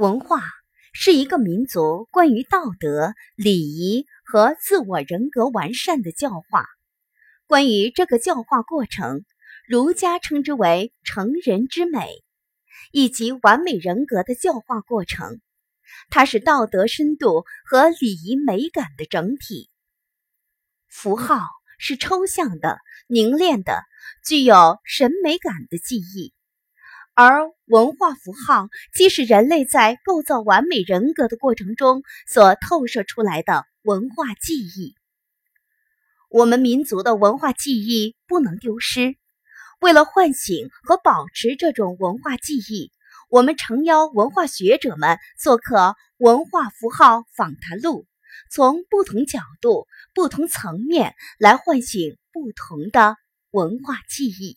文化是一个民族关于道德、礼仪和自我人格完善的教化。关于这个教化过程，儒家称之为成人之美，以及完美人格的教化过程。它是道德深度和礼仪美感的整体。符号是抽象的、凝练的、具有审美感的记忆。而文化符号，既是人类在构造完美人格的过程中所透射出来的文化记忆。我们民族的文化记忆不能丢失。为了唤醒和保持这种文化记忆，我们诚邀文化学者们做客《文化符号访谈录》，从不同角度、不同层面来唤醒不同的文化记忆。